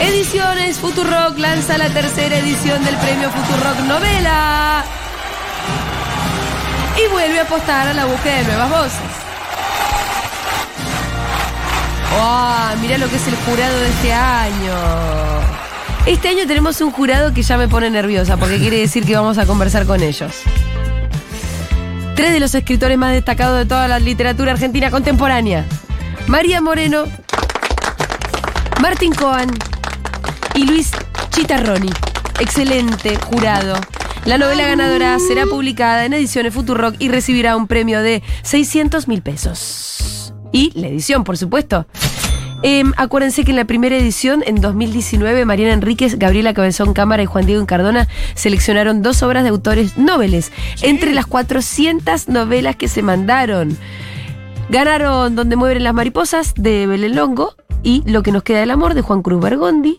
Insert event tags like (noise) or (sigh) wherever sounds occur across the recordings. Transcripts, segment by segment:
Ediciones Futurock lanza la tercera edición del premio Futurock Novela. Y vuelve a apostar a la búsqueda de nuevas voces. ¡Wow! Mira lo que es el jurado de este año. Este año tenemos un jurado que ya me pone nerviosa porque quiere decir que vamos a conversar con ellos. Tres de los escritores más destacados de toda la literatura argentina contemporánea. María Moreno, Martín Coan y Luis Chitarroni. Excelente jurado. La novela ganadora será publicada en ediciones Futurock y recibirá un premio de 600 mil pesos. Y la edición, por supuesto. Em, acuérdense que en la primera edición, en 2019, Mariana Enríquez, Gabriela Cabezón Cámara y Juan Diego Encardona seleccionaron dos obras de autores noveles entre las 400 novelas que se mandaron. Ganaron Donde mueven las mariposas de Belén Longo y Lo que nos queda del amor de Juan Cruz Bergondi.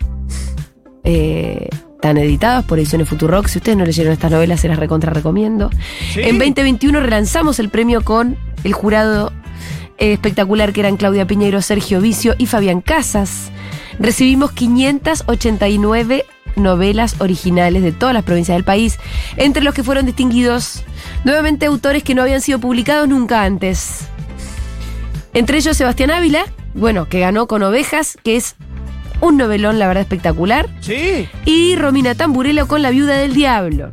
Eh, están editadas por Ediciones Futurock. Si ustedes no leyeron estas novelas, se las recontra recomiendo. Sí. En 2021 relanzamos el premio con el jurado eh, espectacular que eran Claudia Piñeiro, Sergio Vicio y Fabián Casas. Recibimos 589 novelas originales de todas las provincias del país, entre los que fueron distinguidos nuevamente autores que no habían sido publicados nunca antes. Entre ellos Sebastián Ávila, bueno, que ganó con Ovejas, que es un novelón, la verdad, espectacular. Sí. Y Romina Tamburello con La Viuda del Diablo.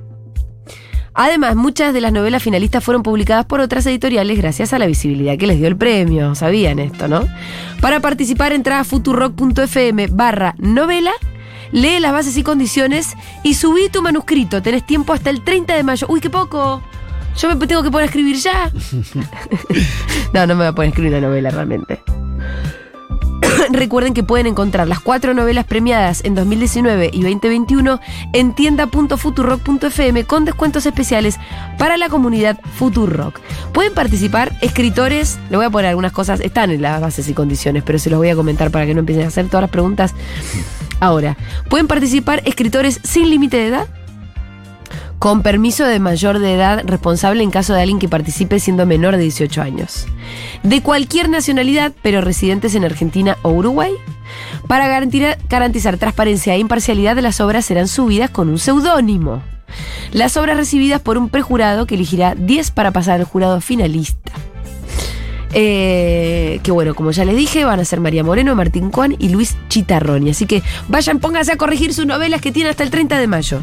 Además, muchas de las novelas finalistas fueron publicadas por otras editoriales gracias a la visibilidad que les dio el premio. Sabían esto, ¿no? Para participar, entra a futurock.fm barra novela, lee las bases y condiciones y subí tu manuscrito. Tenés tiempo hasta el 30 de mayo. ¡Uy, qué poco! Yo me tengo que poner a escribir ya. (laughs) (laughs) no, no me voy a poner a escribir una novela realmente. Recuerden que pueden encontrar las cuatro novelas premiadas en 2019 y 2021 en tienda.futurock.fm con descuentos especiales para la comunidad Futurock. Pueden participar escritores, le voy a poner algunas cosas, están en las bases y condiciones, pero se los voy a comentar para que no empiecen a hacer todas las preguntas ahora. Pueden participar escritores sin límite de edad, con permiso de mayor de edad responsable en caso de alguien que participe siendo menor de 18 años. De cualquier nacionalidad, pero residentes en Argentina o Uruguay. Para garantizar, transparencia e imparcialidad las obras serán subidas con un seudónimo. Las obras recibidas por un prejurado que elegirá 10 para pasar al jurado finalista. Eh, que bueno, como ya les dije, van a ser María Moreno, Martín Juan y Luis Chitarroni. Así que vayan, pónganse a corregir sus novelas que tienen hasta el 30 de mayo.